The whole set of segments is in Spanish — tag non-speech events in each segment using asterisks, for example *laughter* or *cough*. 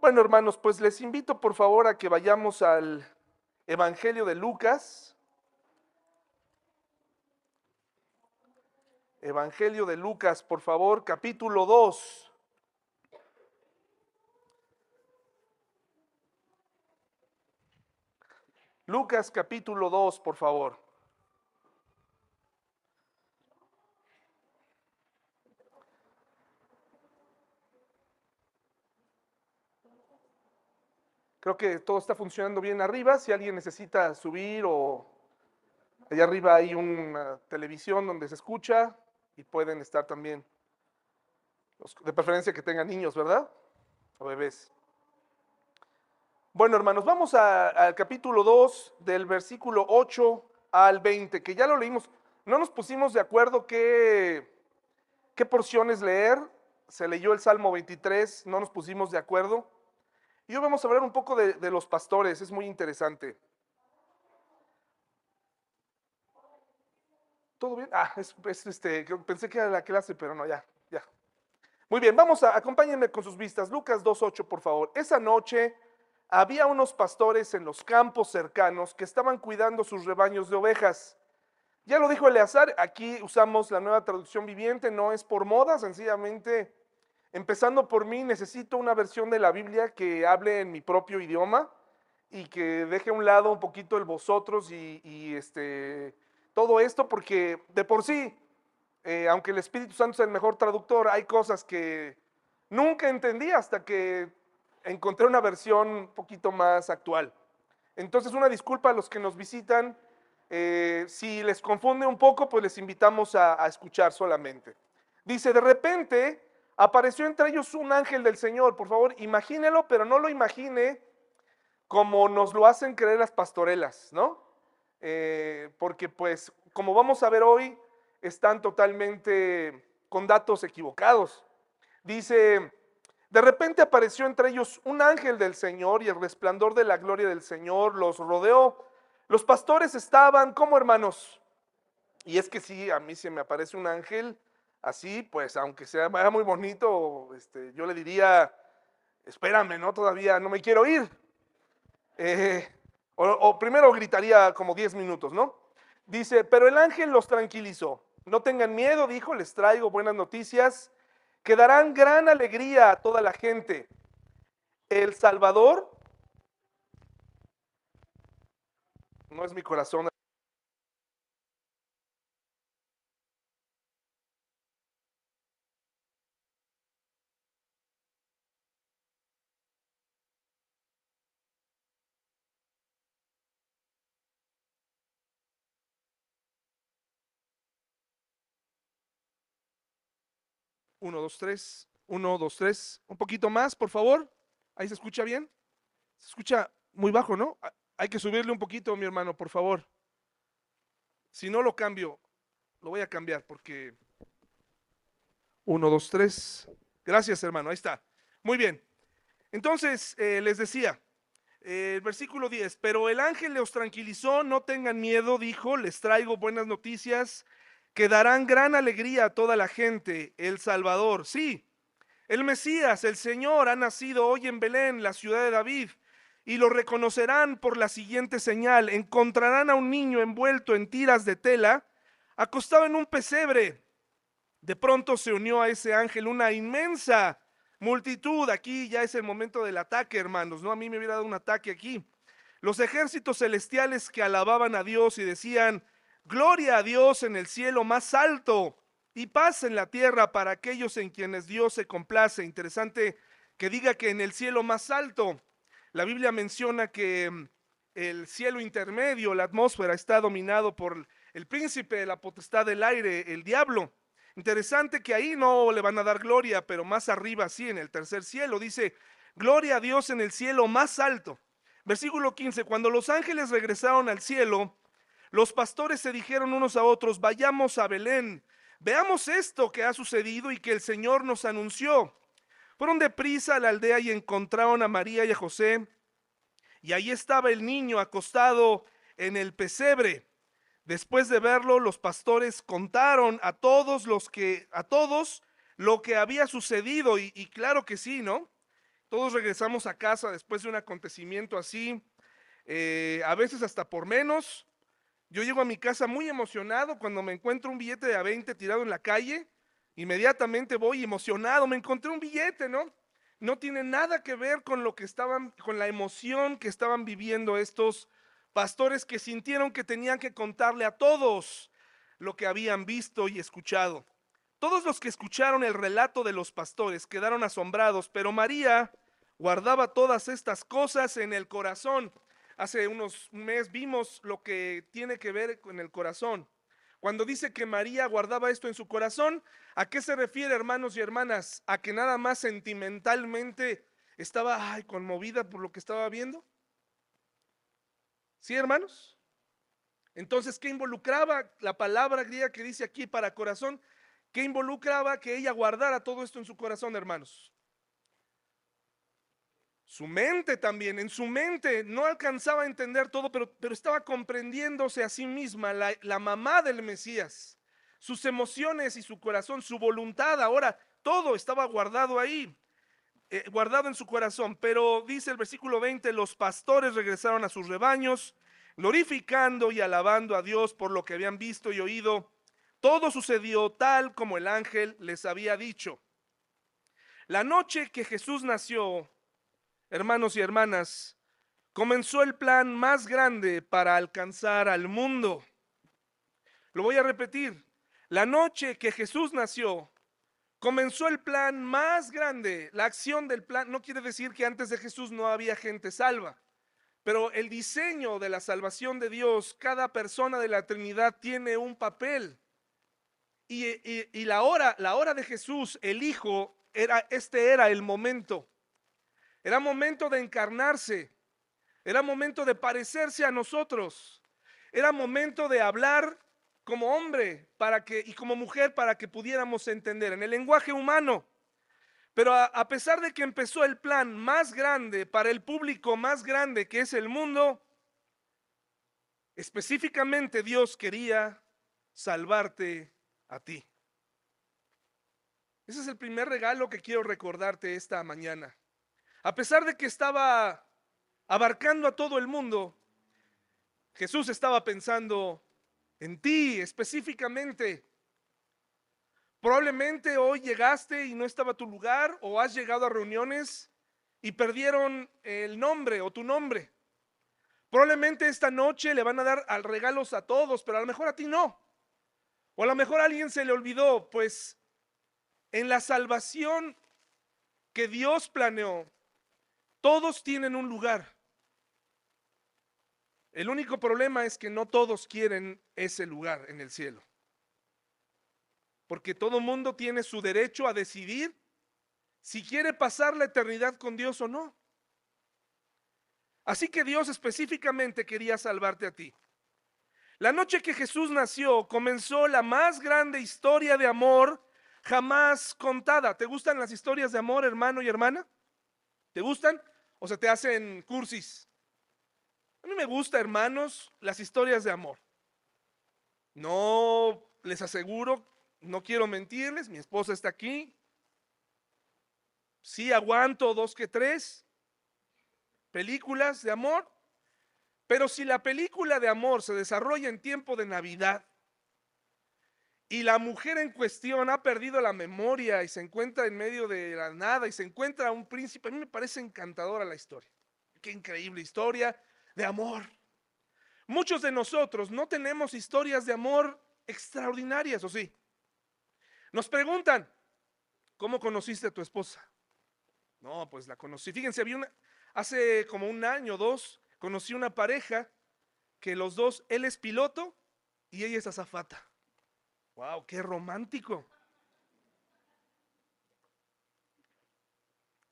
Bueno, hermanos, pues les invito por favor a que vayamos al Evangelio de Lucas. Evangelio de Lucas, por favor, capítulo 2. Lucas capítulo 2, por favor. Creo que todo está funcionando bien arriba. Si alguien necesita subir o allá arriba hay una televisión donde se escucha y pueden estar también, de preferencia que tengan niños, ¿verdad? O bebés. Bueno, hermanos, vamos al capítulo 2 del versículo 8 al 20, que ya lo leímos. No nos pusimos de acuerdo qué, qué porciones leer. Se leyó el Salmo 23, no nos pusimos de acuerdo. Y hoy vamos a hablar un poco de, los pastores, es muy interesante. ¿Todo bien? Ah, es, este, pensé que era la clase, pero no, ya, ya. Muy bien, vamos a, acompáñenme con sus vistas. Lucas 2.8, por favor. Esa noche había unos pastores en los campos cercanos que estaban cuidando sus rebaños de ovejas. Ya lo dijo Eleazar, aquí usamos la nueva traducción viviente, no es por moda, sencillamente Empezando por mí, necesito una versión de la Biblia que hable en mi propio idioma y que deje a un lado un poquito el vosotros y, este, todo esto, porque de por sí, eh, aunque el Espíritu Santo es el mejor traductor, hay cosas que nunca entendí hasta que encontré una versión un poquito más actual. Entonces, una disculpa a los que nos visitan. Eh, si les confunde un poco, pues les invitamos a, a escuchar solamente. Dice, de repente apareció entre ellos un ángel del Señor. Por favor, imagínelo, pero no lo imagine como nos lo hacen creer las pastorelas, ¿no? Eh, porque pues, como vamos a ver hoy, están totalmente con datos equivocados. Dice, de repente apareció entre ellos un ángel del Señor y el resplandor de la gloria del Señor los rodeó. Los pastores estaban como hermanos. Y es que sí, a mí se me aparece un ángel así, pues aunque sea muy bonito, este, yo le diría, espérame, ¿no? Todavía no me quiero ir. Eh, o, primero gritaría como 10 minutos, ¿no? Dice, pero el ángel los tranquilizó. No tengan miedo, dijo, les traigo buenas noticias que darán gran alegría a toda la gente. El Salvador, no es mi corazón Uno, dos, tres. Uno, dos, tres. Un poquito más, por favor. Ahí se escucha bien. Se escucha muy bajo, ¿no? Hay que subirle un poquito, mi hermano, por favor. Si no lo cambio, lo voy a cambiar porque... Uno, dos, tres. Gracias, hermano. Ahí está. Muy bien. Entonces, eh, les decía, eh, el versículo 10, pero el ángel los tranquilizó, no tengan miedo, dijo, les traigo buenas noticias que darán gran alegría a toda la gente, el Salvador. Sí, el Mesías, el Señor, ha nacido hoy en Belén, la ciudad de David, y lo reconocerán por la siguiente señal. Encontrarán a un niño envuelto en tiras de tela, acostado en un pesebre. De pronto se unió a ese ángel una inmensa multitud. Aquí ya es el momento del ataque, hermanos. No, a mí me hubiera dado un ataque aquí. Los ejércitos celestiales que alababan a Dios y decían, Gloria a Dios en el cielo más alto y paz en la tierra para aquellos en quienes Dios se complace. Interesante que diga que en el cielo más alto, la Biblia menciona que mm, el cielo intermedio, la atmósfera, está dominado por el príncipe de la potestad del aire, el diablo. Interesante que ahí no le van a dar gloria, pero más arriba sí, en el tercer cielo, dice, gloria a Dios en el cielo más alto. Versículo 15, cuando los ángeles regresaron al cielo, los pastores se dijeron unos a otros, vayamos a Belén, veamos esto que ha sucedido y que el Señor nos anunció. Fueron deprisa a la aldea y encontraron a María y a José, y ahí estaba el niño acostado en el pesebre. Después de verlo, los pastores contaron a todos los que, a todos lo que había sucedido, y, claro que sí, ¿no? Todos regresamos a casa después de un acontecimiento así, eh, a veces hasta por menos. Yo llego a mi casa muy emocionado cuando me encuentro un billete de a 20 tirado en la calle. Inmediatamente voy emocionado, me encontré un billete, ¿no? No tiene nada que ver con lo que estaban, con la emoción que estaban viviendo estos pastores que sintieron que tenían que contarle a todos lo que habían visto y escuchado. Todos los que escucharon el relato de los pastores quedaron asombrados, pero María guardaba todas estas cosas en el corazón. Hace unos meses vimos lo que tiene que ver con el corazón. Cuando dice que María guardaba esto en su corazón, ¿a qué se refiere, hermanos y hermanas? ¿A que nada más sentimentalmente estaba conmovida por lo que estaba viendo? ¿Sí, hermanos? Entonces, ¿qué involucraba la palabra griega que dice aquí para corazón? ¿Qué involucraba que ella guardara todo esto en su corazón, hermanos? Su mente también, en su mente no alcanzaba a entender todo, pero, pero estaba comprendiéndose a sí misma, la, la mamá del Mesías, sus emociones y su corazón, su voluntad, ahora todo estaba guardado ahí, eh, guardado en su corazón. Pero dice el versículo 20, los pastores regresaron a sus rebaños, glorificando y alabando a Dios por lo que habían visto y oído. Todo sucedió tal como el ángel les había dicho. La noche que Jesús nació, hermanos y hermanas, comenzó el plan más grande para alcanzar al mundo. Lo voy a repetir. La noche que Jesús nació, comenzó el plan más grande. La acción del plan no quiere decir que antes de Jesús no había gente salva. Pero el diseño de la salvación de Dios, cada persona de la Trinidad tiene un papel. Y, la, hora, la hora de Jesús, el Hijo, era, este era el momento. Era momento de encarnarse. Era momento de parecerse a nosotros. Era momento de hablar como hombre para que, y como mujer para que pudiéramos entender en el lenguaje humano. Pero a, a, pesar de que empezó el plan más grande para el público más grande que es el mundo, específicamente Dios quería salvarte a ti. Ese es el primer regalo que quiero recordarte esta mañana. A pesar de que estaba abarcando a todo el mundo, Jesús estaba pensando en ti específicamente. Probablemente hoy llegaste y no estaba tu lugar o has llegado a reuniones y perdieron el nombre o tu nombre. Probablemente esta noche le van a dar regalos a todos, pero a lo mejor a ti no. O a lo mejor a alguien se le olvidó, pues en la salvación que Dios planeó, todos tienen un lugar. El único problema es que no todos quieren ese lugar en el cielo. Porque todo mundo tiene su derecho a decidir si quiere pasar la eternidad con Dios o no. Así que Dios específicamente quería salvarte a ti. La noche que Jesús nació comenzó la más grande historia de amor jamás contada. ¿Te gustan las historias de amor, hermano y hermana? ¿Te gustan? ¿O se te hacen cursis? A mí me gusta, hermanos, las historias de amor. No les aseguro, no quiero mentirles, mi esposa está aquí. Sí aguanto dos que tres películas de amor, pero si la película de amor se desarrolla en tiempo de Navidad y la mujer en cuestión ha perdido la memoria y se encuentra en medio de la nada y se encuentra un príncipe, a mí me parece encantadora la historia. Qué increíble historia de amor. Muchos de nosotros no tenemos historias de amor extraordinarias, ¿o sí? Nos preguntan, ¿cómo conociste a tu esposa? No, pues la conocí. Fíjense, había una, hace como un año o dos, conocí una pareja que los dos, él es piloto y ella es azafata. ¡Wow! ¡Qué romántico!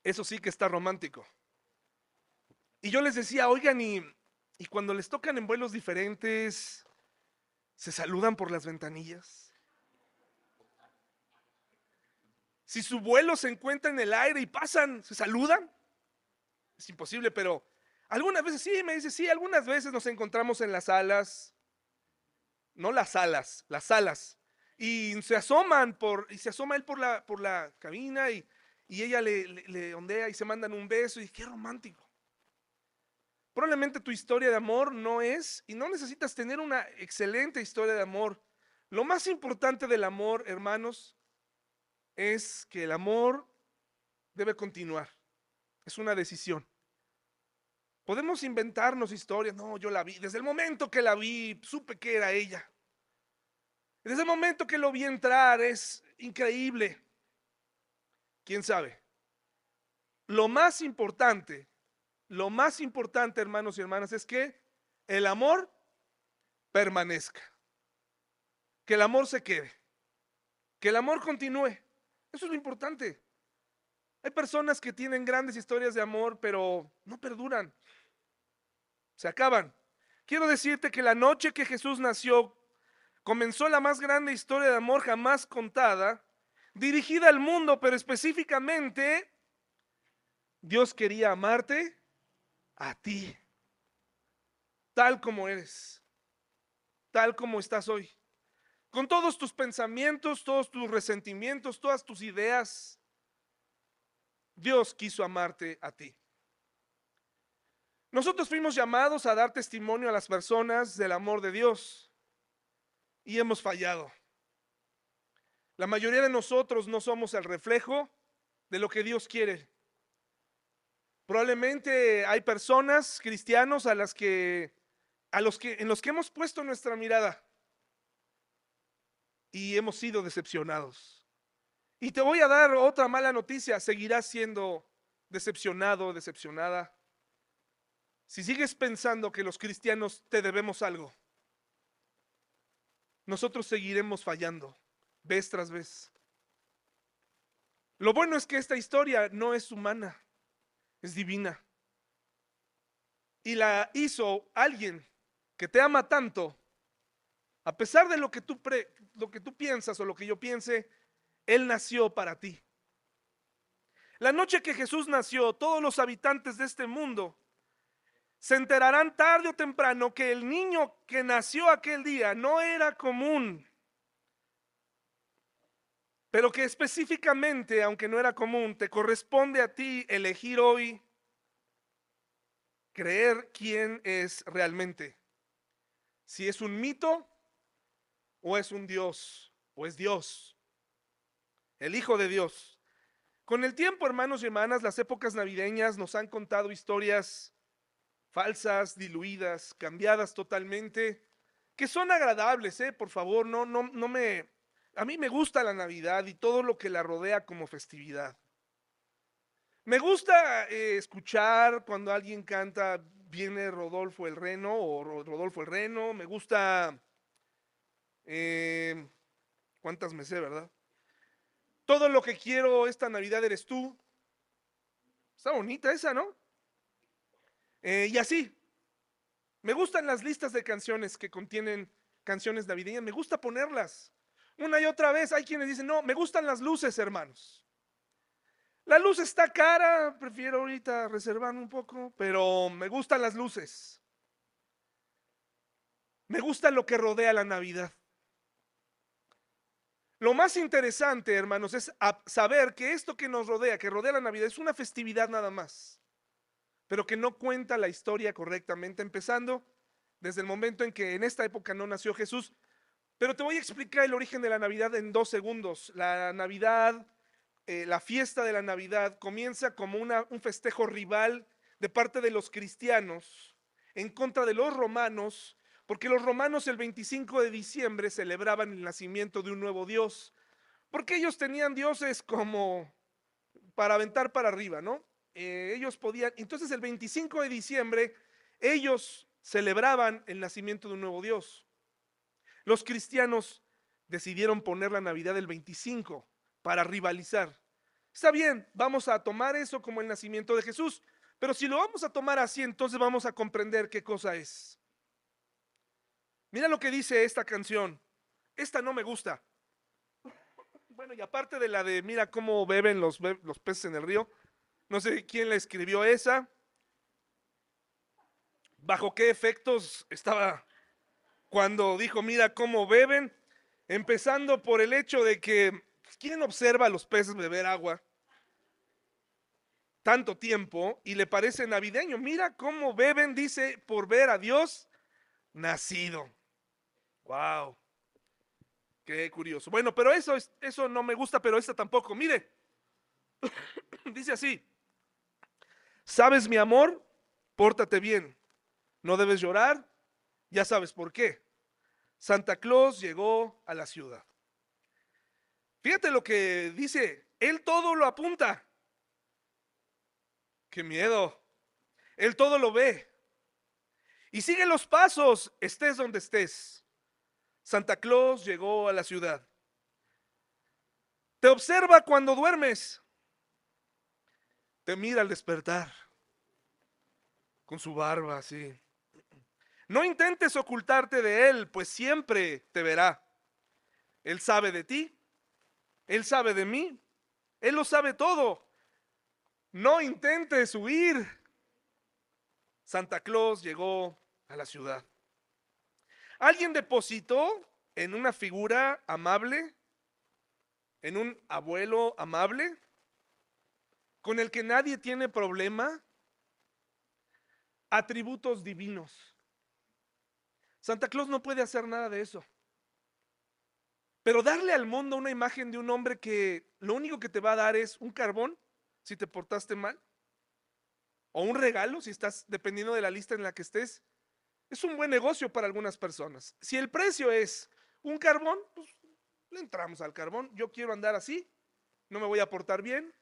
Eso sí que está romántico. Y yo les decía, oigan, y, cuando les tocan en vuelos diferentes, ¿se saludan por las ventanillas? Si su vuelo se encuentra en el aire y pasan, ¿se saludan? Es imposible, pero algunas veces sí, me dice, sí, algunas veces nos encontramos en las alas, no las alas, las alas, y se asoman por, y se asoma él por la, por la cabina y, y ella le, le- ondea y se mandan un beso y qué romántico. Probablemente tu historia de amor no es y no necesitas tener una excelente historia de amor. Lo más importante del amor, hermanos, es que el amor debe continuar. Es una decisión. Podemos inventarnos historias. No, yo la vi. Desde el momento que la vi, supe que era ella. Desde el momento que lo vi entrar, es increíble. ¿Quién sabe? Lo más importante, lo más importante, hermanos y hermanas, es que el amor permanezca. Que el amor se quede. Que el amor continúe. Eso es lo importante. Hay personas que tienen grandes historias de amor, pero no perduran. Se acaban. Quiero decirte que la noche que Jesús nació comenzó la más grande historia de amor jamás contada, dirigida al mundo, pero específicamente Dios quería amarte a ti, tal como eres, tal como estás hoy, con todos tus pensamientos, todos tus resentimientos, todas tus ideas. Dios quiso amarte a ti. Nosotros fuimos llamados a dar testimonio a las personas del amor de Dios y hemos fallado. La mayoría de nosotros no somos el reflejo de lo que Dios quiere. Probablemente hay personas cristianos a las que los que en los que hemos puesto nuestra mirada y hemos sido decepcionados. Y te voy a dar otra mala noticia, seguirás siendo decepcionado, decepcionada. Si sigues pensando que los cristianos te debemos algo, nosotros seguiremos fallando vez tras vez. Lo bueno es que esta historia no es humana, es divina. Y la hizo alguien que te ama tanto, a pesar de lo que tú, lo que tú piensas o lo que yo piense, Él nació para ti. La noche que Jesús nació, todos los habitantes de este mundo se enterarán tarde o temprano que el niño que nació aquel día no era común, pero que específicamente, aunque no era común, te corresponde a ti elegir hoy creer quién es realmente. Si es un mito o es un Dios, o es Dios, el Hijo de Dios. Con el tiempo, hermanos y hermanas, las épocas navideñas nos han contado historias falsas, diluidas, cambiadas totalmente, que son agradables, ¿eh? Por favor, no, no, no me... A mí me gusta la Navidad y todo lo que la rodea como festividad. Me gusta eh, escuchar cuando alguien canta Viene Rodolfo el Reno o Ro- Rodolfo el Reno. Me gusta... eh, ¿Cuántas me sé, verdad? Todo lo que quiero esta Navidad eres tú. Está bonita esa, ¿no? Eh, y así. Me gustan las listas de canciones que contienen canciones navideñas. Me gusta ponerlas. Una y otra vez hay quienes dicen, no, me gustan las luces, hermanos. La luz está cara, prefiero ahorita reservarme un poco, pero me gustan las luces. Me gusta lo que rodea la Navidad. Lo más interesante, hermanos, es saber que esto que nos rodea, que rodea la Navidad, es una festividad nada más, pero que no cuenta la historia correctamente, empezando desde el momento en que en esta época no nació Jesús. Pero te voy a explicar el origen de la Navidad en dos segundos. La Navidad, eh, la fiesta de la Navidad comienza como una- un festejo rival de parte de los cristianos en contra de los romanos, porque los romanos el 25 de diciembre celebraban el nacimiento de un nuevo Dios, porque ellos tenían dioses como para aventar para arriba, ¿no? Eh, ellos podían, entonces el 25 de diciembre ellos celebraban el nacimiento de un nuevo Dios. Los cristianos decidieron poner la Navidad el 25 para rivalizar. Está bien, vamos a tomar eso como el nacimiento de Jesús, pero si lo vamos a tomar así, entonces vamos a comprender qué cosa es. Mira lo que dice esta canción. Esta no me gusta. Bueno, y aparte de la de mira cómo beben los, los peces en el río, no sé quién la escribió esa, bajo qué efectos estaba cuando dijo, mira cómo beben, empezando por el hecho de que, pues, ¿quién observa a los peces beber agua? tanto tiempo y le parece navideño. Mira cómo beben, dice, por ver a Dios nacido. Wow. Qué curioso. Bueno, pero eso, es, eso no me gusta, pero esta tampoco. Mire, *coughs* dice así, ¿sabes mi amor? Pórtate bien. No debes llorar. Ya sabes por qué. Santa Claus llegó a la ciudad. Fíjate lo que dice, él todo lo apunta. Qué miedo. Él todo lo ve. Y sigue los pasos, estés donde estés. Santa Claus llegó a la ciudad. Te observa cuando duermes. Te mira al despertar. Con su barba así. No intentes ocultarte de Él, pues siempre te verá. Él sabe de ti. Él sabe de mí. Él lo sabe todo. No intentes huir. Santa Claus llegó a la ciudad. Alguien depositó en una figura amable, en un abuelo amable, con el que nadie tiene problema, atributos divinos. Santa Claus no puede hacer nada de eso. Pero darle al mundo una imagen de un hombre que lo único que te va a dar es un carbón si te portaste mal, o un regalo si estás dependiendo de la lista en la que estés, es un buen negocio para algunas personas. Si el precio es un carbón, pues le entramos al carbón. Yo quiero andar así, no me voy a portar bien.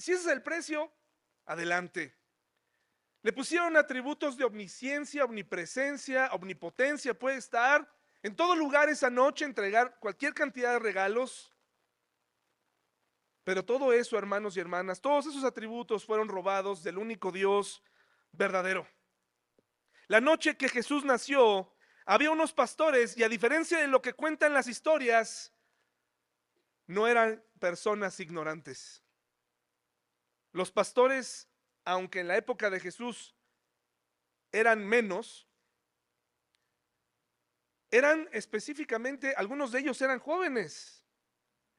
Si ese es el precio, adelante. Le pusieron atributos de omnisciencia, omnipresencia, omnipotencia, puede estar en todo lugar esa noche, entregar cualquier cantidad de regalos. Pero todo eso, hermanos y hermanas, todos esos atributos fueron robados del único Dios verdadero. La noche que Jesús nació, había unos pastores y a diferencia de lo que cuentan las historias, no eran personas ignorantes. Los pastores, aunque en la época de Jesús eran menos, eran específicamente, algunos de ellos eran jóvenes,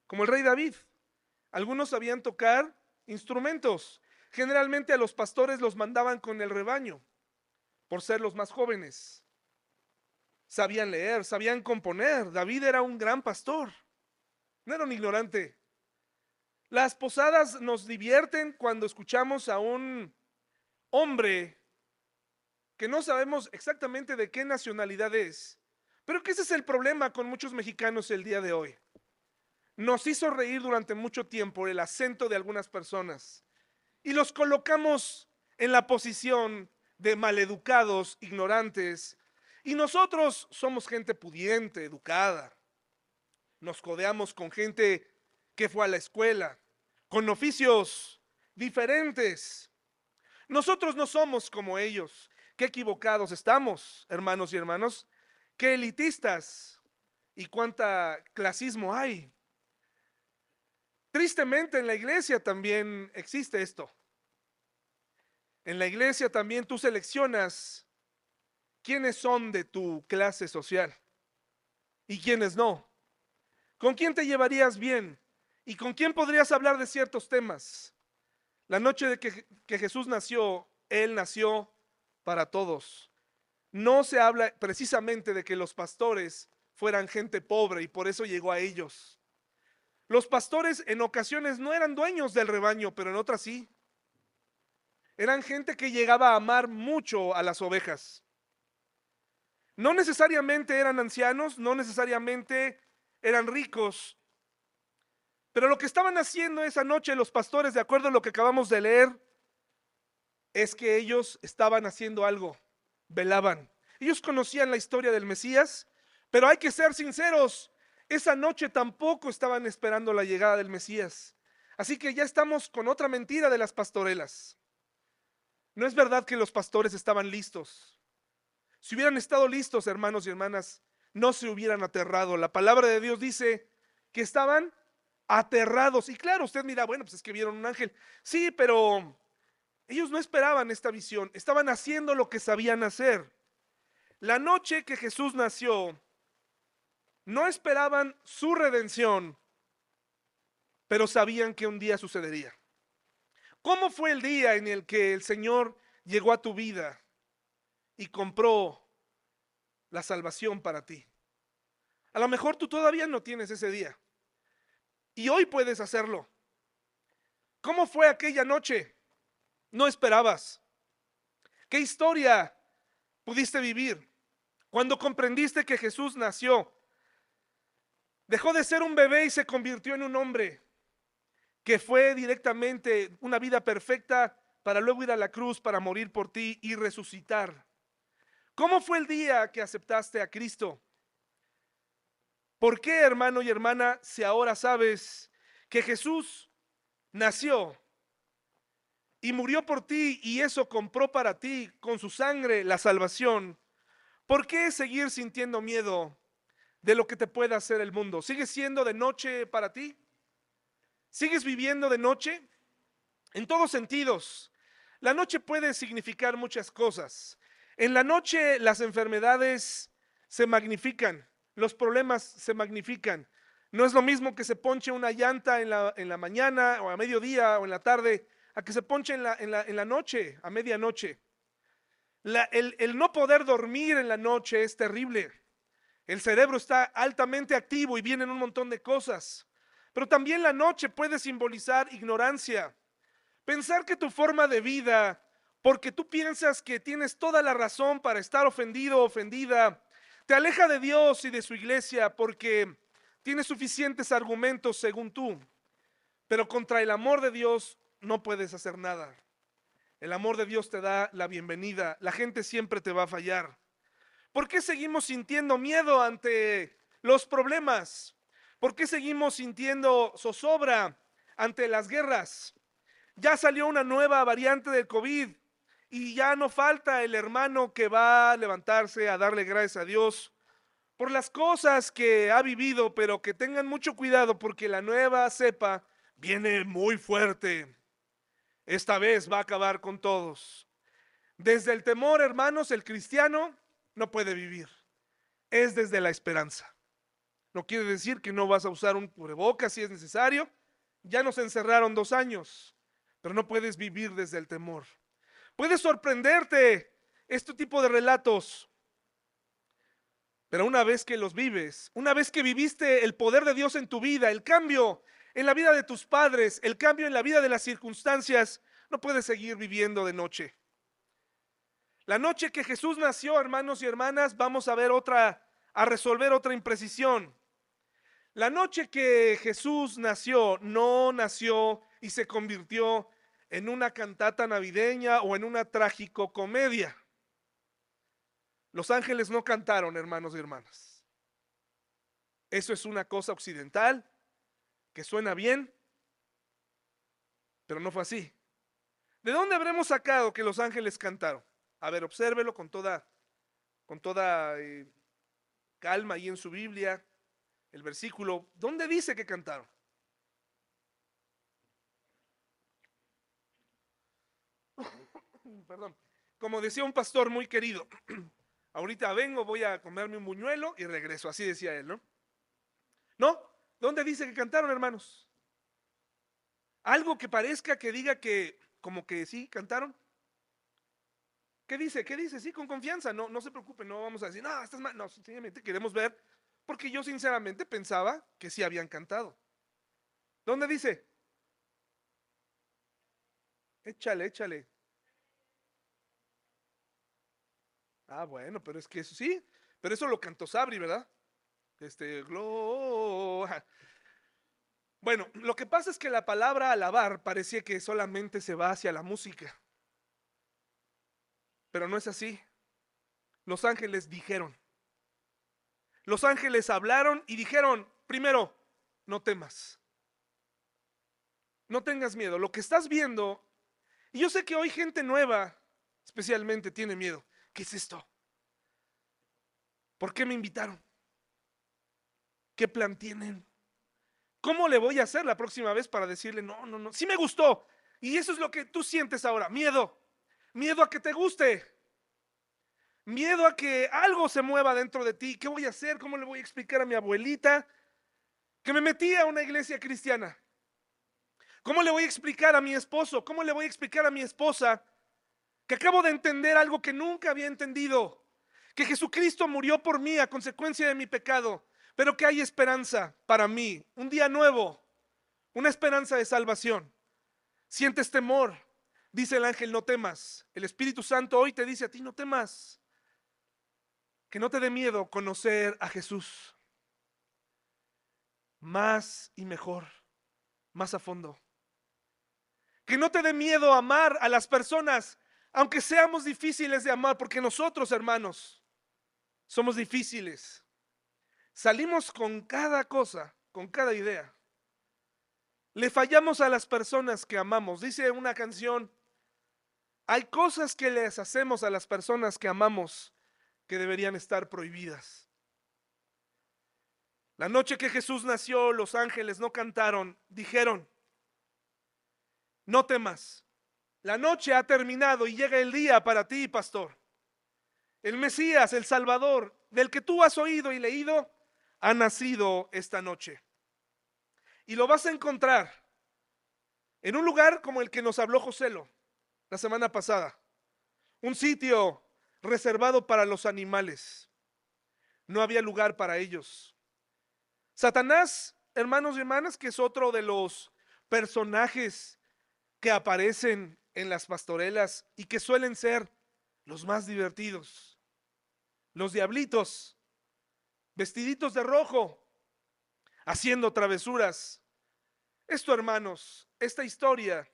como el rey David. Algunos sabían tocar instrumentos. Generalmente a los pastores los mandaban con el rebaño por ser los más jóvenes. Sabían leer, sabían componer. David era un gran pastor. No era un ignorante. Las posadas nos divierten cuando escuchamos a un hombre que no sabemos exactamente de qué nacionalidad es, pero que ese es el problema con muchos mexicanos el día de hoy. Nos hizo reír durante mucho tiempo el acento de algunas personas y los colocamos en la posición de maleducados, ignorantes, y nosotros somos gente pudiente, educada. Nos codeamos con gente que fue a la escuela, con oficios diferentes. Nosotros no somos como ellos. Qué equivocados estamos, hermanos y hermanos. Qué elitistas y cuánta clasismo hay. Tristemente en la iglesia también existe esto. En la iglesia también tú seleccionas quiénes son de tu clase social y quiénes no. ¿Con quién te llevarías bien? ¿Y con quién podrías hablar de ciertos temas? La noche de que, que Jesús nació, Él nació para todos. No se habla precisamente de que los pastores fueran gente pobre y por eso llegó a ellos. Los pastores en ocasiones no eran dueños del rebaño, pero en otras sí. Eran gente que llegaba a amar mucho a las ovejas. No necesariamente eran ancianos, no necesariamente eran ricos, pero lo que estaban haciendo esa noche los pastores, de acuerdo a lo que acabamos de leer, es que ellos estaban haciendo algo, velaban. Ellos conocían la historia del Mesías, pero hay que ser sinceros, esa noche tampoco estaban esperando la llegada del Mesías. Así que ya estamos con otra mentira de las pastorelas. No es verdad que los pastores estaban listos. Si hubieran estado listos, hermanos y hermanas, no se hubieran aterrado. La palabra de Dios dice que estaban aterrados. Y claro, usted mira, bueno, pues es que vieron un ángel. Sí, pero ellos no esperaban esta visión, estaban haciendo lo que sabían hacer. La noche que Jesús nació, no esperaban su redención, pero sabían que un día sucedería. ¿Cómo fue el día en el que el Señor llegó a tu vida y compró la salvación para ti? A lo mejor tú todavía no tienes ese día. Y hoy puedes hacerlo. ¿Cómo fue aquella noche? No esperabas. ¿Qué historia pudiste vivir cuando comprendiste que Jesús nació? Dejó de ser un bebé y se convirtió en un hombre que fue directamente una vida perfecta para luego ir a la cruz para morir por ti y resucitar. ¿Cómo fue el día que aceptaste a Cristo? ¿Por qué, hermano y hermana, si ahora sabes que Jesús nació y murió por ti y eso compró para ti con su sangre la salvación? ¿Por qué seguir sintiendo miedo de lo que te pueda hacer el mundo? ¿Sigue siendo de noche para ti? ¿Sigues viviendo de noche? En todos sentidos. La noche puede significar muchas cosas. En la noche las enfermedades se magnifican los problemas se magnifican. No es lo mismo que se ponche una llanta en la, en la mañana o a mediodía o en la tarde a que se ponche en la, en la, en la noche, a medianoche. el, el no poder dormir en la noche es terrible. El cerebro está altamente activo y vienen un montón de cosas. Pero también la noche puede simbolizar ignorancia. Pensar que tu forma de vida, porque tú piensas que tienes toda la razón para estar ofendido o ofendida, te aleja de Dios y de su iglesia porque tienes suficientes argumentos según tú. Pero contra el amor de Dios no puedes hacer nada. El amor de Dios te da la bienvenida. La gente siempre te va a fallar. ¿Por qué seguimos sintiendo miedo ante los problemas? ¿Por qué seguimos sintiendo zozobra ante las guerras? Ya salió una nueva variante del COVID y ya no falta el hermano que va a levantarse a darle gracias a Dios por las cosas que ha vivido, pero que tengan mucho cuidado porque la nueva cepa viene muy fuerte. Esta vez va a acabar con todos. Desde el temor, hermanos, el cristiano no puede vivir. Es desde la esperanza. No quiere decir que no vas a usar un cubrebocas si es necesario. Ya nos encerraron dos años, pero no puedes vivir desde el temor. Puede sorprenderte este tipo de relatos. Pero una vez que los vives, una vez que viviste el poder de Dios en tu vida, el cambio en la vida de tus padres, el cambio en la vida de las circunstancias, no puedes seguir viviendo de noche. La noche que Jesús nació, hermanos y hermanas, vamos a ver otra, a resolver otra imprecisión. La noche que Jesús nació, no nació y se convirtió en una cantata navideña o en una trágico comedia. Los ángeles no cantaron, hermanos y hermanas. Eso es una cosa occidental que suena bien, pero no fue así. ¿De dónde habremos sacado que los ángeles cantaron? A ver, obsérvelo con toda, con toda eh, calma ahí en su Biblia, el versículo. ¿Dónde dice que cantaron? Perdón, como decía un pastor muy querido, *clears throat* ahorita vengo, voy a comerme un buñuelo y regreso, así decía él, ¿no? ¿No? ¿Dónde dice que cantaron, hermanos? Algo que parezca que diga que, como que sí, cantaron. ¿Qué dice? ¿Qué dice? Sí, con confianza. No, no se preocupen, no vamos a decir, no, estás mal. No, sencillamente queremos ver, porque yo sinceramente pensaba que sí habían cantado. ¿Dónde dice? Échale, échale. Ah, bueno, pero es que eso sí, pero eso lo cantó Sabri, ¿verdad? Este, Bueno, lo que pasa es que la palabra alabar parecía que solamente se va hacia la música. Pero no es así. Los ángeles dijeron. Los ángeles hablaron y dijeron, primero, no temas. No tengas miedo. Lo que estás viendo, y yo sé que hoy gente nueva especialmente tiene miedo. ¿Qué es esto? ¿Por qué me invitaron? ¿Qué plan tienen? ¿Cómo le voy a hacer la próxima vez para decirle, no, no, no, sí me gustó? Y eso es lo que tú sientes ahora, miedo. Miedo a que te guste. Miedo a que algo se mueva dentro de ti. ¿Qué voy a hacer? ¿Cómo le voy a explicar a mi abuelita que me metí a una iglesia cristiana? ¿Cómo le voy a explicar a mi esposo? ¿Cómo le voy a explicar a mi esposa que acabo de entender algo que nunca había entendido? Que Jesucristo murió por mí a consecuencia de mi pecado, pero que hay esperanza para mí, un día nuevo, una esperanza de salvación. Sientes temor, dice el ángel, no temas. El Espíritu Santo hoy te dice a ti, no temas. Que no te dé miedo conocer a Jesús más y mejor, más a fondo. Que no te dé miedo amar a las personas, aunque seamos difíciles de amar, porque nosotros, hermanos, somos difíciles. Salimos con cada cosa, con cada idea. Le fallamos a las personas que amamos. Dice una canción, hay cosas que les hacemos a las personas que amamos que deberían estar prohibidas. La noche que Jesús nació, los ángeles no cantaron, dijeron, no temas, la noche ha terminado y llega el día para ti, pastor. El Mesías, el Salvador, del que tú has oído y leído, ha nacido esta noche. Y lo vas a encontrar en un lugar como el que nos habló Joselo la semana pasada. Un sitio reservado para los animales. No había lugar para ellos. Satanás, hermanos y hermanas, que es otro de los personajes que aparecen en las pastorelas y que suelen ser los más divertidos. Los diablitos, vestiditos de rojo, haciendo travesuras. Esto, hermanos, esta historia,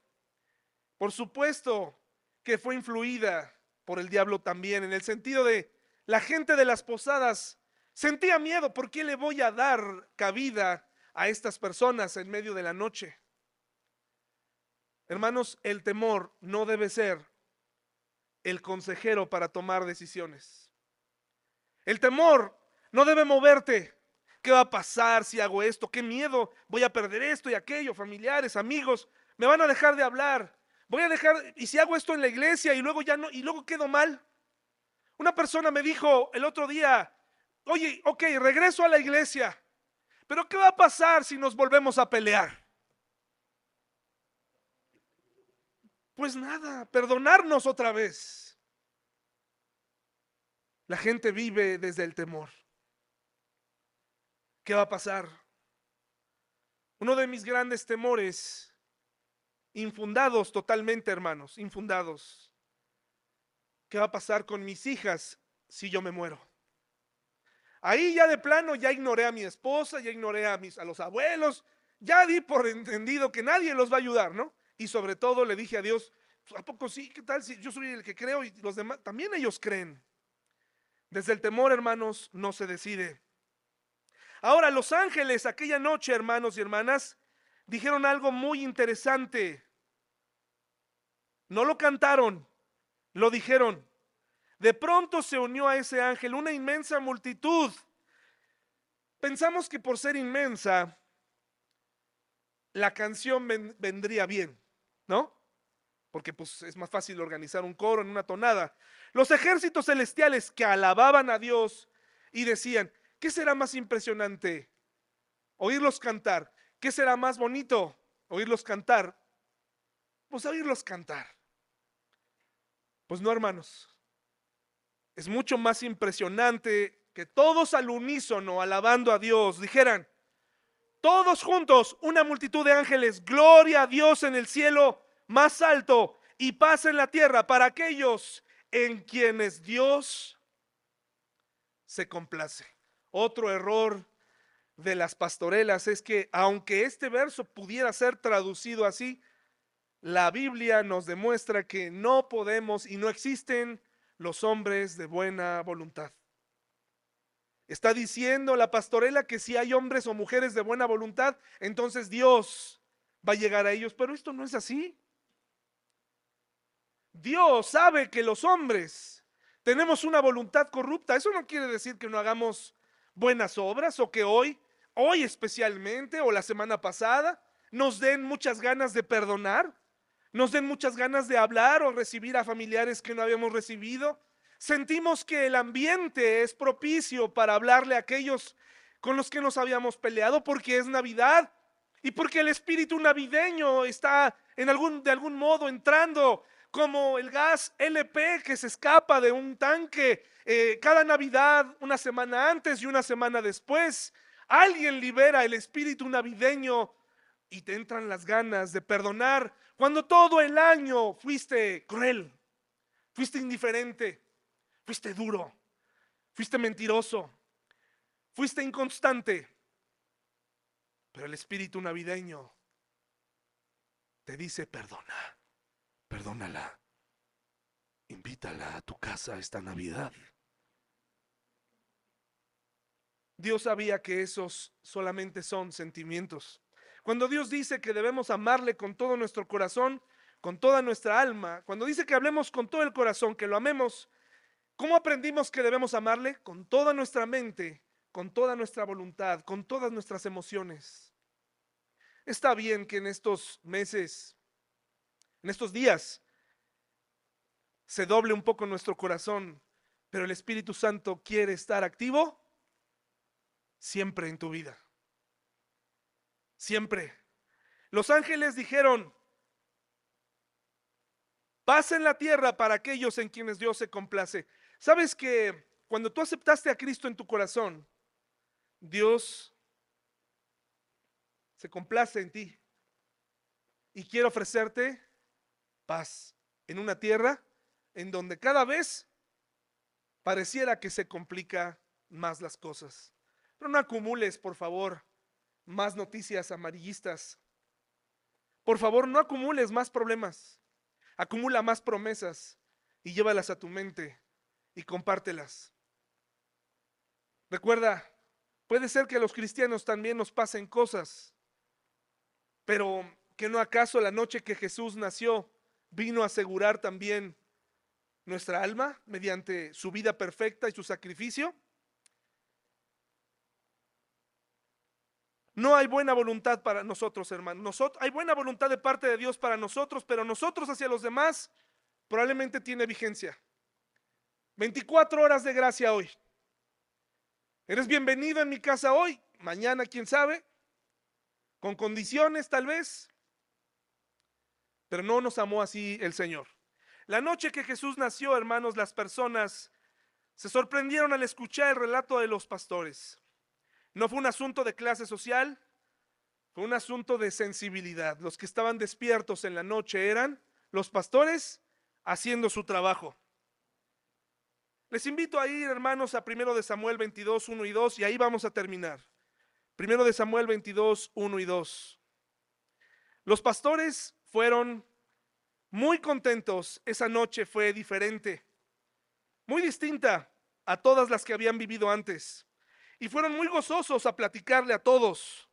por supuesto que fue influida por el diablo también, en el sentido de la gente de las posadas sentía miedo, ¿por qué le voy a dar cabida a estas personas en medio de la noche? Hermanos, el temor no debe ser el consejero para tomar decisiones. El temor no debe moverte. ¿Qué va a pasar si hago esto? ¿Qué miedo? Voy a perder esto y aquello, familiares, amigos, me van a dejar de hablar. Voy a dejar y si hago esto en la iglesia y luego ya no y luego quedo mal. Una persona me dijo el otro día, "Oye, ok, regreso a la iglesia. Pero ¿qué va a pasar si nos volvemos a pelear?" Pues nada, perdonarnos otra vez. La gente vive desde el temor. ¿Qué va a pasar? Uno de mis grandes temores, infundados totalmente, hermanos, infundados. ¿Qué va a pasar con mis hijas si yo me muero? Ahí ya de plano ya ignoré a mi esposa, ya ignoré a mis a los abuelos, ya di por entendido que nadie los va a ayudar, ¿no? Y sobre todo le dije a Dios, ¿a poco sí? ¿Qué tal si yo soy el que creo y los demás también ellos creen? Desde el temor, hermanos, no se decide. Ahora, los ángeles aquella noche, hermanos y hermanas, dijeron algo muy interesante. No lo cantaron, lo dijeron. De pronto se unió a ese ángel una inmensa multitud. Pensamos que por ser inmensa, la canción vendría bien, ¿no? Porque pues es más fácil organizar un coro en una tonada. Los ejércitos celestiales que alababan a Dios y decían, ¿Qué será más impresionante? Oírlos cantar. ¿Qué será más bonito? Oírlos cantar. Pues oírlos cantar. Pues no, hermanos. Es mucho más impresionante que todos al unísono, alabando a Dios, dijeran, todos juntos, una multitud de ángeles, gloria a Dios en el cielo más alto y paz en la tierra para aquellos en quienes Dios se complace. Otro error de las pastorelas es que aunque este verso pudiera ser traducido así, la Biblia nos demuestra que no podemos y no existen los hombres de buena voluntad. Está diciendo la pastorela que si hay hombres o mujeres de buena voluntad, entonces Dios va a llegar a ellos, pero esto no es así. Dios sabe que los hombres tenemos una voluntad corrupta. Eso no quiere decir que no hagamos buenas obras o que hoy, hoy especialmente o la semana pasada, nos den muchas ganas de perdonar, nos den muchas ganas de hablar o recibir a familiares que no habíamos recibido. Sentimos que el ambiente es propicio para hablarle a aquellos con los que nos habíamos peleado porque es Navidad Y porque el espíritu navideño está en algún, de algún modo entrando como el gas LP que se escapa de un tanque eh, cada Navidad, una semana antes y una semana después. Alguien libera el espíritu navideño y te entran las ganas de perdonar cuando todo el año fuiste cruel, fuiste indiferente, fuiste duro, fuiste mentiroso, fuiste inconstante. Pero el espíritu navideño te dice perdona, perdónala, invítala a tu casa esta Navidad. Dios sabía que esos solamente son sentimientos. Cuando Dios dice que debemos amarle con todo nuestro corazón, con toda nuestra alma, cuando dice que hablemos con todo el corazón, que lo amemos, ¿cómo aprendimos que debemos amarle? Con toda nuestra mente, con toda nuestra voluntad, con todas nuestras emociones. Está bien que en estos meses, en estos días, se doble un poco nuestro corazón, pero el Espíritu Santo quiere estar activo siempre en tu vida. Siempre. Los ángeles dijeron, paz en la tierra para aquellos en quienes Dios se complace. ¿Sabes que cuando tú aceptaste a Cristo en tu corazón, Dios se complace en ti y quiere ofrecerte paz en una tierra en donde cada vez pareciera que se complica más las cosas. Pero no acumules, por favor, más noticias amarillistas. Por favor, no acumules más problemas. Acumula más promesas y llévalas a tu mente y compártelas. Recuerda, Puede ser que a los cristianos también nos pasen cosas, pero que no acaso la noche que Jesús nació vino a asegurar también nuestra alma mediante su vida perfecta y su sacrificio. No hay buena voluntad para nosotros, hermanos. Hay buena voluntad de parte de Dios para nosotros, pero nosotros hacia los demás probablemente tiene vigencia. 24 horas de gracia hoy. Eres bienvenido en mi casa hoy, mañana quién sabe, con condiciones tal vez, pero no nos amó así el Señor. La noche que Jesús nació, hermanos, las personas se sorprendieron al escuchar el relato de los pastores. No fue un asunto de clase social, fue un asunto de sensibilidad. Los que estaban despiertos en la noche eran los pastores haciendo su trabajo. Les invito a ir, hermanos, a 1 de Samuel 22, 1 y 2, y ahí vamos a terminar. 1 de Samuel 22, 1 y 2. Los pastores fueron muy contentos. Esa noche fue diferente, muy distinta a todas las que habían vivido antes. Y fueron muy gozosos a platicarle a todos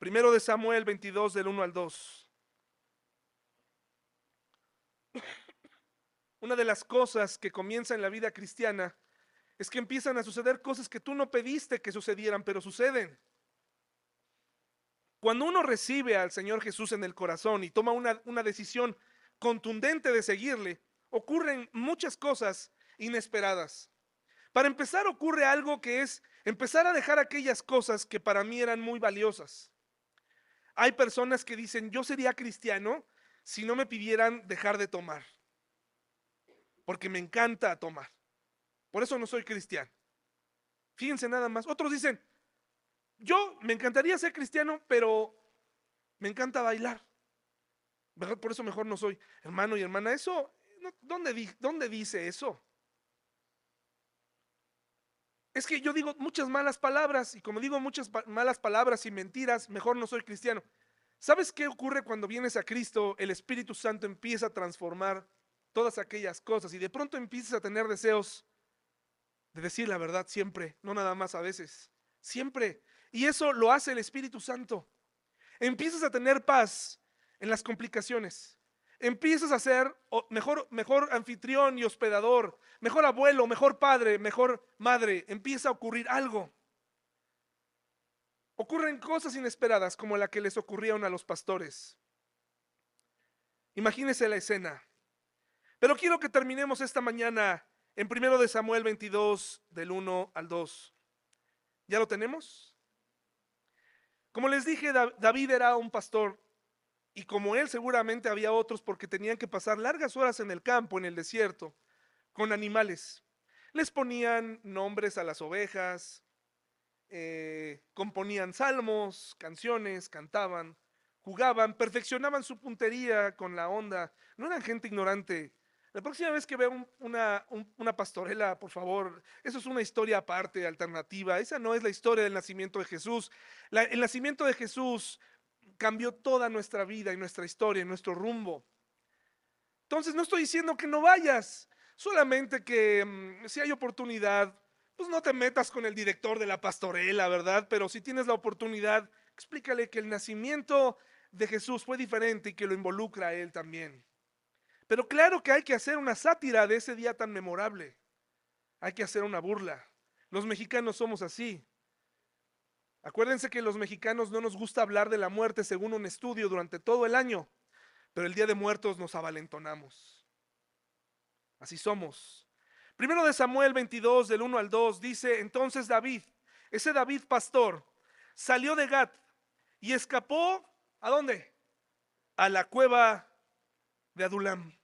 Primero de Samuel 22 del 1 al 2. Una de las cosas que comienza en la vida cristiana es que empiezan a suceder cosas que tú no pediste que sucedieran, pero suceden. Cuando uno recibe al Señor Jesús en el corazón y toma una, una decisión contundente de seguirle, ocurren muchas cosas inesperadas. Para empezar ocurre algo que es empezar a dejar aquellas cosas que para mí eran muy valiosas. Hay personas que dicen, yo sería cristiano si no me pidieran dejar de tomar, porque me encanta tomar. Por eso no soy cristiano. Fíjense nada más. Otros dicen, yo me encantaría ser cristiano, pero me encanta bailar. Por eso mejor no soy hermano y hermana. Eso, ¿dónde, ¿dónde dice eso? Es que yo digo muchas malas palabras y como digo muchas malas palabras y mentiras, mejor no soy cristiano. ¿Sabes qué ocurre cuando vienes a Cristo? El Espíritu Santo empieza a transformar todas aquellas cosas y de pronto empiezas a tener deseos de decir la verdad siempre, no nada más a veces, siempre. Y eso lo hace el Espíritu Santo. Empiezas a tener paz en las complicaciones empiezas a ser mejor, mejor anfitrión y hospedador, mejor abuelo, mejor padre, mejor madre, empieza a ocurrir algo. Ocurren cosas inesperadas como la que les ocurrieron a los pastores. Imagínese la escena. Pero quiero que terminemos esta mañana en primero de Samuel 22, del 1 al 2. ¿Ya lo tenemos? Como les dije, David era un pastor y como él seguramente había otros porque tenían que pasar largas horas en el campo, en el desierto, con animales. Les ponían nombres a las ovejas, eh, componían salmos, canciones, cantaban, jugaban, perfeccionaban su puntería con la onda. No eran gente ignorante. La próxima vez que vean una, una, pastorela, por favor, eso es una historia aparte, alternativa. Esa no es la historia del nacimiento de Jesús. el nacimiento de Jesús cambió toda nuestra vida y nuestra historia y nuestro rumbo. Entonces no estoy diciendo que no vayas, solamente que mm, si hay oportunidad, pues no te metas con el director de la pastorela, ¿verdad? Pero si tienes la oportunidad, explícale que el nacimiento de Jesús fue diferente y que lo involucra a él también. Pero claro que hay que hacer una sátira de ese día tan memorable. Hay que hacer una burla. Los mexicanos somos así. Acuérdense que los mexicanos no nos gusta hablar de la muerte según un estudio durante todo el año, pero el día de muertos nos avalentonamos. Así somos. Primero de Samuel 22, del 1 al 2, dice, entonces David, ese David pastor, salió de Gat y escapó, ¿a dónde? A la cueva de Adulam.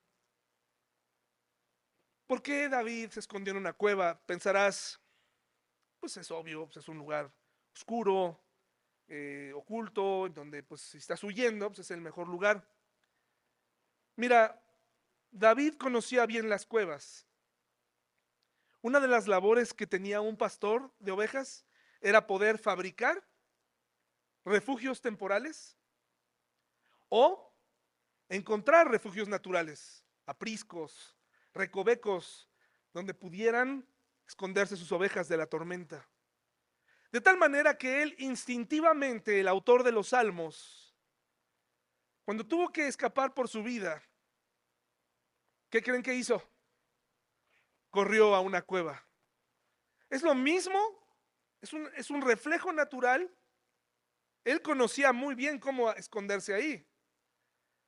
¿Por qué David se escondió en una cueva? Pensarás, pues es obvio, pues es un lugar oscuro, eh, oculto, donde pues si estás huyendo, pues es el mejor lugar. Mira, David conocía bien las cuevas. Una de las labores que tenía un pastor de ovejas era poder fabricar refugios temporales o encontrar refugios naturales, apriscos, recovecos, donde pudieran esconderse sus ovejas de la tormenta. De tal manera que él instintivamente, el autor de los salmos, cuando tuvo que escapar por su vida, ¿qué creen que hizo? corrió a una cueva. Es lo mismo, es un, es un reflejo natural. Él conocía muy bien cómo esconderse ahí.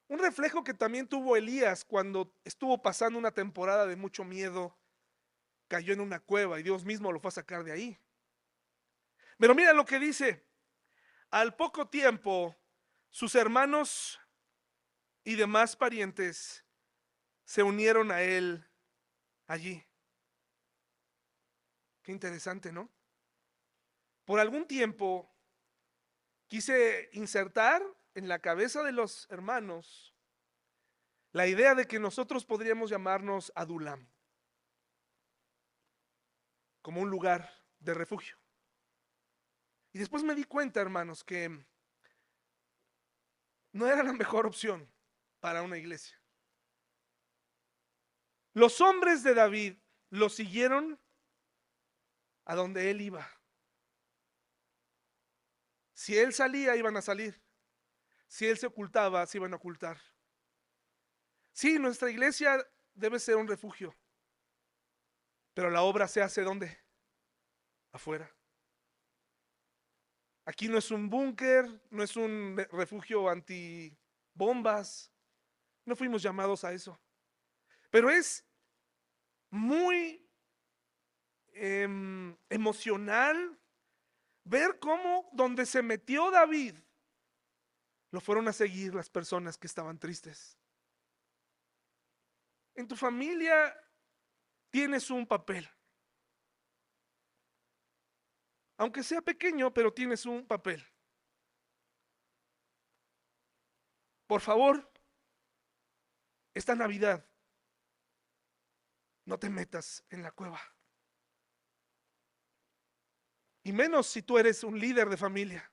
Un reflejo que también tuvo Elías cuando estuvo pasando una temporada de mucho miedo, cayó en una cueva y Dios mismo lo fue a sacar de ahí. Pero mira lo que dice, al poco tiempo sus hermanos y demás parientes se unieron a él allí. Qué interesante, ¿no? Por algún tiempo quise insertar en la cabeza de los hermanos la idea de que nosotros podríamos llamarnos Adulam, como un lugar de refugio. Y después me di cuenta, hermanos, que no era la mejor opción para una iglesia. Los hombres de David lo siguieron a donde él iba. Si él salía, iban a salir. Si él se ocultaba, se iban a ocultar. Sí, nuestra iglesia debe ser un refugio. Pero la obra se hace ¿dónde? Afuera. Aquí no es un búnker, no es un refugio anti bombas. No fuimos llamados a eso. Pero es muy Em, emocional, ver cómo donde se metió David, lo fueron a seguir las personas que estaban tristes. En tu familia tienes un papel. Aunque sea pequeño, pero tienes un papel. Por favor, esta Navidad, no te metas en la cueva. Y menos si tú eres un líder de familia.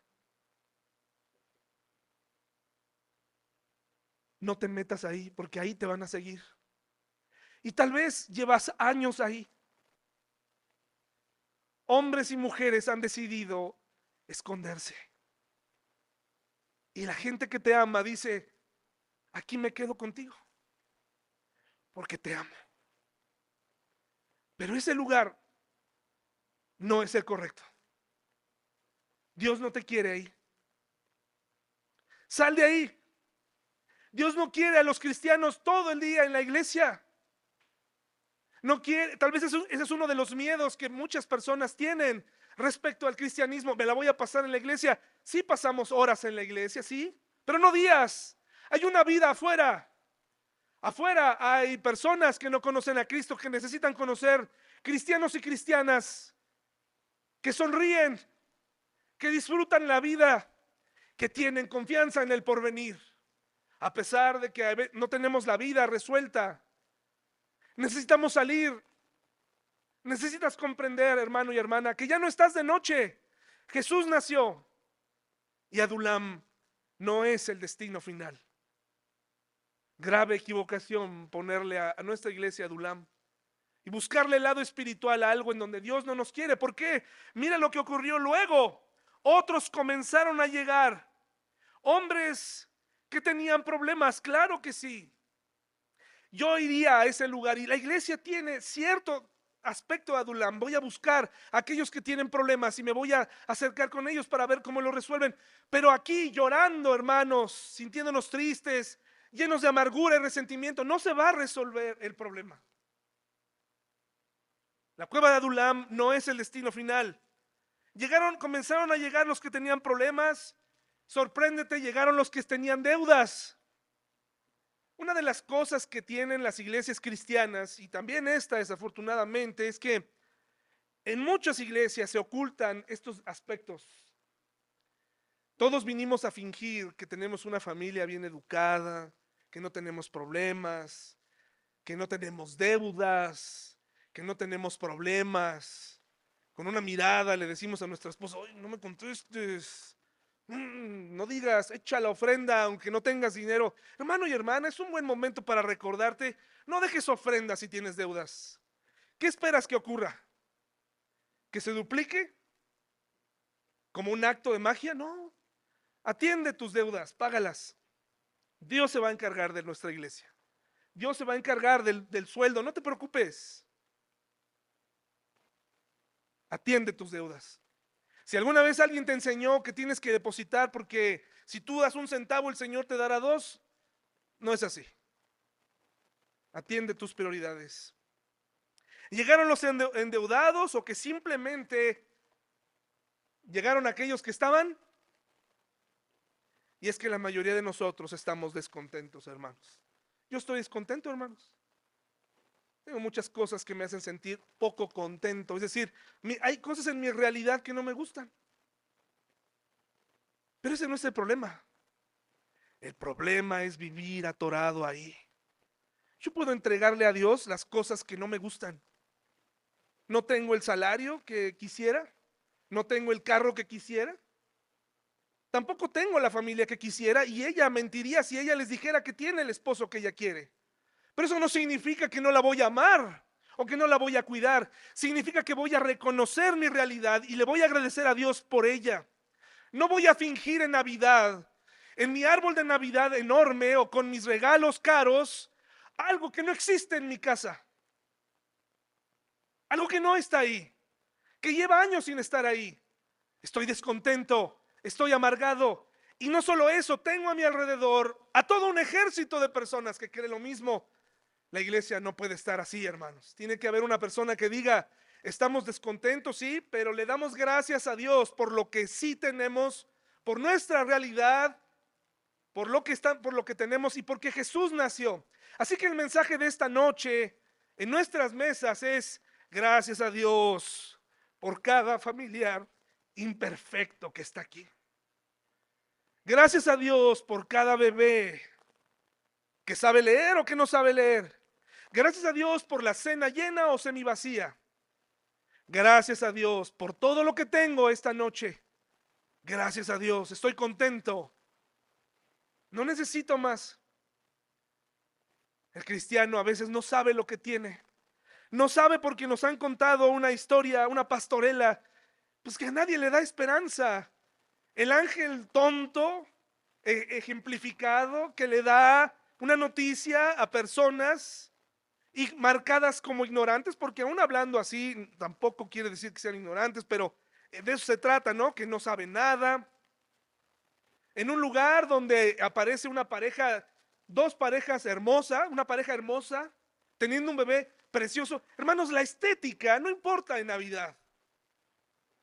No te metas ahí porque ahí te van a seguir. Y tal vez llevas años ahí. Hombres y mujeres han decidido esconderse. Y la gente que te ama dice, aquí me quedo contigo, porque te amo. Pero ese lugar no es el correcto. Dios no te quiere ahí. Sal de ahí. Dios no quiere a los cristianos todo el día en la iglesia. No quiere, tal vez ese es uno de los miedos que muchas personas tienen respecto al cristianismo. Me la voy a pasar en la iglesia. Sí pasamos horas en la iglesia, sí, pero no días. Hay una vida afuera. Afuera hay personas que no conocen a Cristo, que necesitan conocer cristianos y cristianas que sonríen, que disfrutan la vida, que tienen confianza en el porvenir, a pesar de que no tenemos la vida resuelta. Necesitamos salir. Necesitas comprender, hermano y hermana, que ya no estás de noche. Jesús nació y Adulam no es el destino final. Grave equivocación ponerle a, nuestra iglesia Adulam y buscarle el lado espiritual a algo en donde Dios no nos quiere. ¿Por qué? Mira lo que ocurrió luego. Otros comenzaron a llegar. Hombres que tenían problemas, claro que sí. Yo iría a ese lugar y la iglesia tiene cierto aspecto de Adulam. Voy a buscar a aquellos que tienen problemas y me voy a acercar con ellos para ver cómo lo resuelven. Pero aquí llorando, hermanos, sintiéndonos tristes, llenos de amargura y resentimiento, no se va a resolver el problema. La cueva de Adulam no es el destino final. Llegaron, comenzaron a llegar los que tenían problemas. Sorpréndete, llegaron los que tenían deudas. Una de las cosas que tienen las iglesias cristianas, y también esta desafortunadamente, es que en muchas iglesias se ocultan estos aspectos. Todos vinimos a fingir que tenemos una familia bien educada, que no tenemos problemas, que no tenemos deudas, que no tenemos problemas con una mirada le decimos a nuestra esposa, Oye, no me contestes, mm, no digas, echa la ofrenda aunque no tengas dinero. Hermano y hermana, es un buen momento para recordarte, no dejes ofrenda si tienes deudas. ¿Qué esperas que ocurra? ¿Que se duplique? ¿Como un acto de magia? No. Atiende tus deudas, págalas. Dios se va a encargar de nuestra iglesia. Dios se va a encargar del, del sueldo, no te preocupes. Atiende tus deudas. Si alguna vez alguien te enseñó que tienes que depositar porque si tú das un centavo el Señor te dará dos, no es así. Atiende tus prioridades. ¿Llegaron los endeudados o que simplemente llegaron aquellos que estaban? Y es que la mayoría de nosotros estamos descontentos, hermanos. Yo estoy descontento, hermanos. Tengo muchas cosas que me hacen sentir poco contento. Es decir, hay cosas en mi realidad que no me gustan. Pero ese no es el problema. El problema es vivir atorado ahí. Yo puedo entregarle a Dios las cosas que no me gustan. No tengo el salario que quisiera. No tengo el carro que quisiera. Tampoco tengo la familia que quisiera y ella mentiría si ella les dijera que tiene el esposo que ella quiere. Pero eso no significa que no la voy a amar o que no la voy a cuidar. Significa que voy a reconocer mi realidad y le voy a agradecer a Dios por ella. No voy a fingir en Navidad, en mi árbol de Navidad enorme o con mis regalos caros, algo que no existe en mi casa. Algo que no está ahí, que lleva años sin estar ahí. Estoy descontento, estoy amargado. Y no solo eso, tengo a mi alrededor a todo un ejército de personas que creen lo mismo la iglesia no puede estar así, hermanos. Tiene que haber una persona que diga, estamos descontentos, sí, pero le damos gracias a Dios por lo que sí tenemos, por nuestra realidad, por lo que está, por lo que tenemos y porque Jesús nació. Así que el mensaje de esta noche en nuestras mesas es gracias a Dios por cada familiar imperfecto que está aquí. Gracias a Dios por cada bebé que sabe leer o que no sabe leer. Gracias a Dios por la cena llena o semivacía. Gracias a Dios por todo lo que tengo esta noche. Gracias a Dios, estoy contento. No necesito más. El cristiano a veces no sabe lo que tiene. No sabe porque nos han contado una historia, una pastorela, pues que a nadie le da esperanza. El ángel tonto, e, ejemplificado, que le da una noticia a personas y marcadas como ignorantes, porque aún hablando así, tampoco quiere decir que sean ignorantes, pero de eso se trata, ¿no? Que no saben nada. En un lugar donde aparece una pareja, dos parejas hermosas, una pareja hermosa, teniendo un bebé, precioso. Hermanos, la estética no importa en Navidad.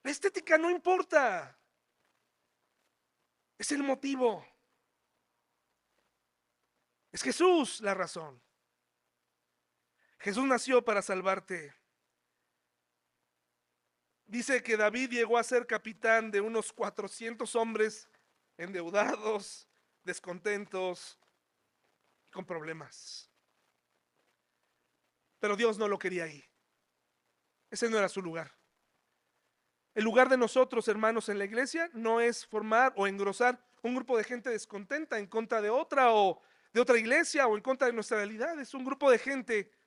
La estética no importa. Es el motivo. Es Jesús la razón. Jesús nació para salvarte. Dice que David llegó a ser capitán de unos 400 hombres endeudados, descontentos, con problemas. Pero Dios no lo quería ahí. Ese no era su lugar. El lugar de nosotros, hermanos, en la iglesia no es formar o engrosar un grupo de gente descontenta en contra de otra o de otra iglesia o en contra de nuestra realidad. Es un grupo de gente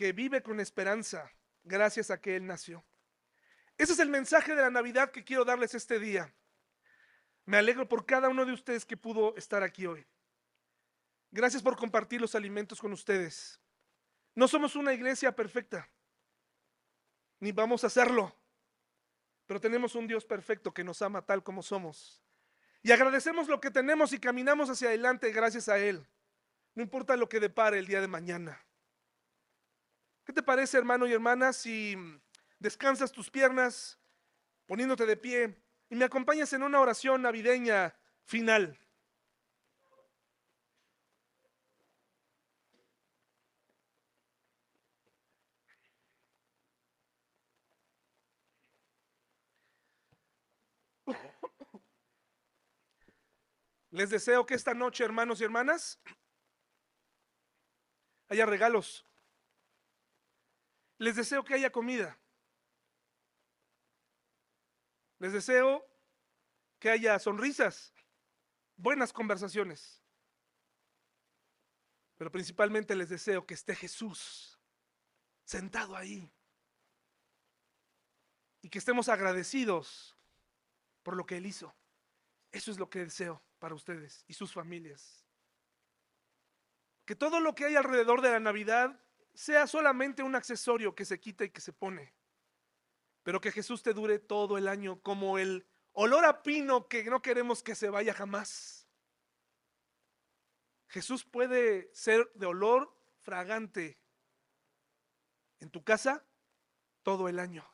que vive con esperanza gracias a que Él nació. Ese es el mensaje de la Navidad que quiero darles este día. Me alegro por cada uno de ustedes que pudo estar aquí hoy. Gracias por compartir los alimentos con ustedes. No somos una iglesia perfecta, ni vamos a hacerlo, pero tenemos un Dios perfecto que nos ama tal como somos. Y agradecemos lo que tenemos y caminamos hacia adelante gracias a Él. No importa lo que depare el día de mañana. ¿Qué te parece, hermano y hermana, si descansas tus piernas poniéndote de pie y me acompañas en una oración navideña final? Les deseo que esta noche, hermanos y hermanas, haya regalos. Les deseo que haya comida. Les deseo que haya sonrisas, buenas conversaciones. Pero principalmente les deseo que esté Jesús sentado ahí. Y que estemos agradecidos por lo que Él hizo. Eso es lo que deseo para ustedes y sus familias. Que todo lo que hay alrededor de la Navidad sea solamente un accesorio que se quita y que se pone. Pero que Jesús te dure todo el año como el olor a pino que no queremos que se vaya jamás. Jesús puede ser de olor fragante en tu casa todo el año.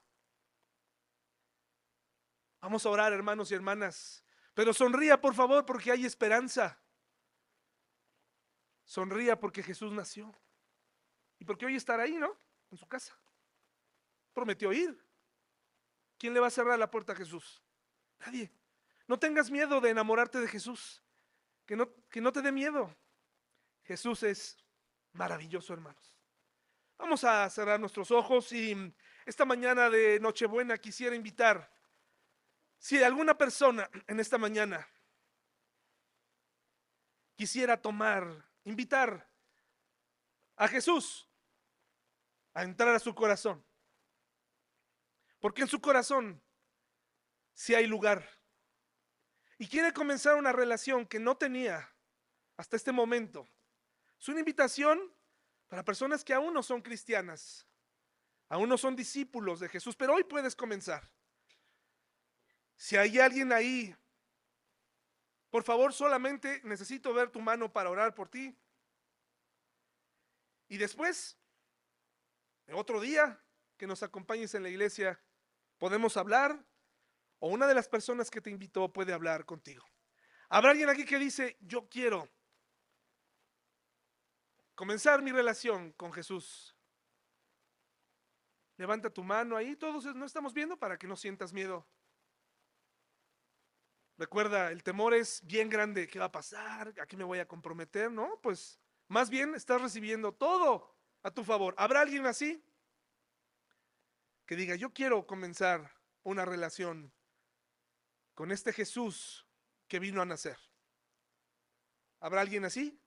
Vamos a orar, hermanos y hermanas. Pero sonría, por favor, porque hay esperanza. Sonría porque Jesús nació. Y porque hoy estará ahí, ¿no? En su casa. Prometió ir. ¿Quién le va a cerrar la puerta a Jesús? Nadie. No tengas miedo de enamorarte de Jesús. Que no, que no te dé miedo. Jesús es maravilloso, hermanos. Vamos a cerrar nuestros ojos y esta mañana de Nochebuena quisiera invitar si alguna persona en esta mañana quisiera tomar, invitar a Jesús a entrar a su corazón, porque en su corazón sí hay lugar, y quiere comenzar una relación que no tenía hasta este momento, es una invitación para personas que aún no son cristianas, aún no son discípulos de Jesús, pero hoy puedes comenzar. Si hay alguien ahí, por favor, solamente necesito ver tu mano para orar por ti. Y después, otro día que nos acompañes en la iglesia, podemos hablar o una de las personas que te invitó puede hablar contigo. Habrá alguien aquí que dice, yo quiero comenzar mi relación con Jesús. Levanta tu mano ahí, todos no estamos viendo para que no sientas miedo. Recuerda, el temor es bien grande. ¿Qué va a pasar? ¿A qué me voy a comprometer? No, pues más bien estás recibiendo todo a tu favor. ¿Habrá alguien así? Que diga, yo quiero comenzar una relación con este Jesús que vino a nacer. ¿Habrá alguien así?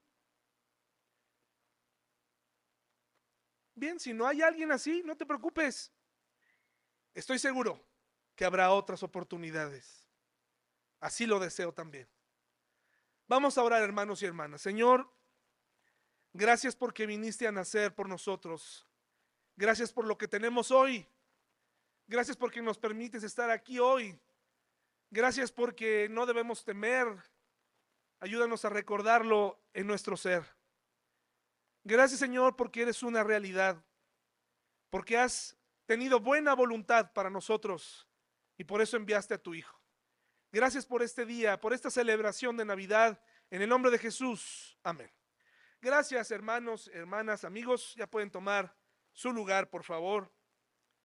Bien, si no hay alguien así, no te preocupes. Estoy seguro que habrá otras oportunidades. Así lo deseo también. Vamos a orar, hermanos y hermanas. Señor, Gracias porque viniste a nacer por nosotros. Gracias por lo que tenemos hoy. Gracias porque nos permites estar aquí hoy. Gracias porque no debemos temer. Ayúdanos a recordarlo en nuestro ser. Gracias Señor porque eres una realidad, porque has tenido buena voluntad para nosotros y por eso enviaste a tu Hijo. Gracias por este día, por esta celebración de Navidad. En el nombre de Jesús, amén. Gracias, hermanos, hermanas, amigos. Ya pueden tomar su lugar, por favor.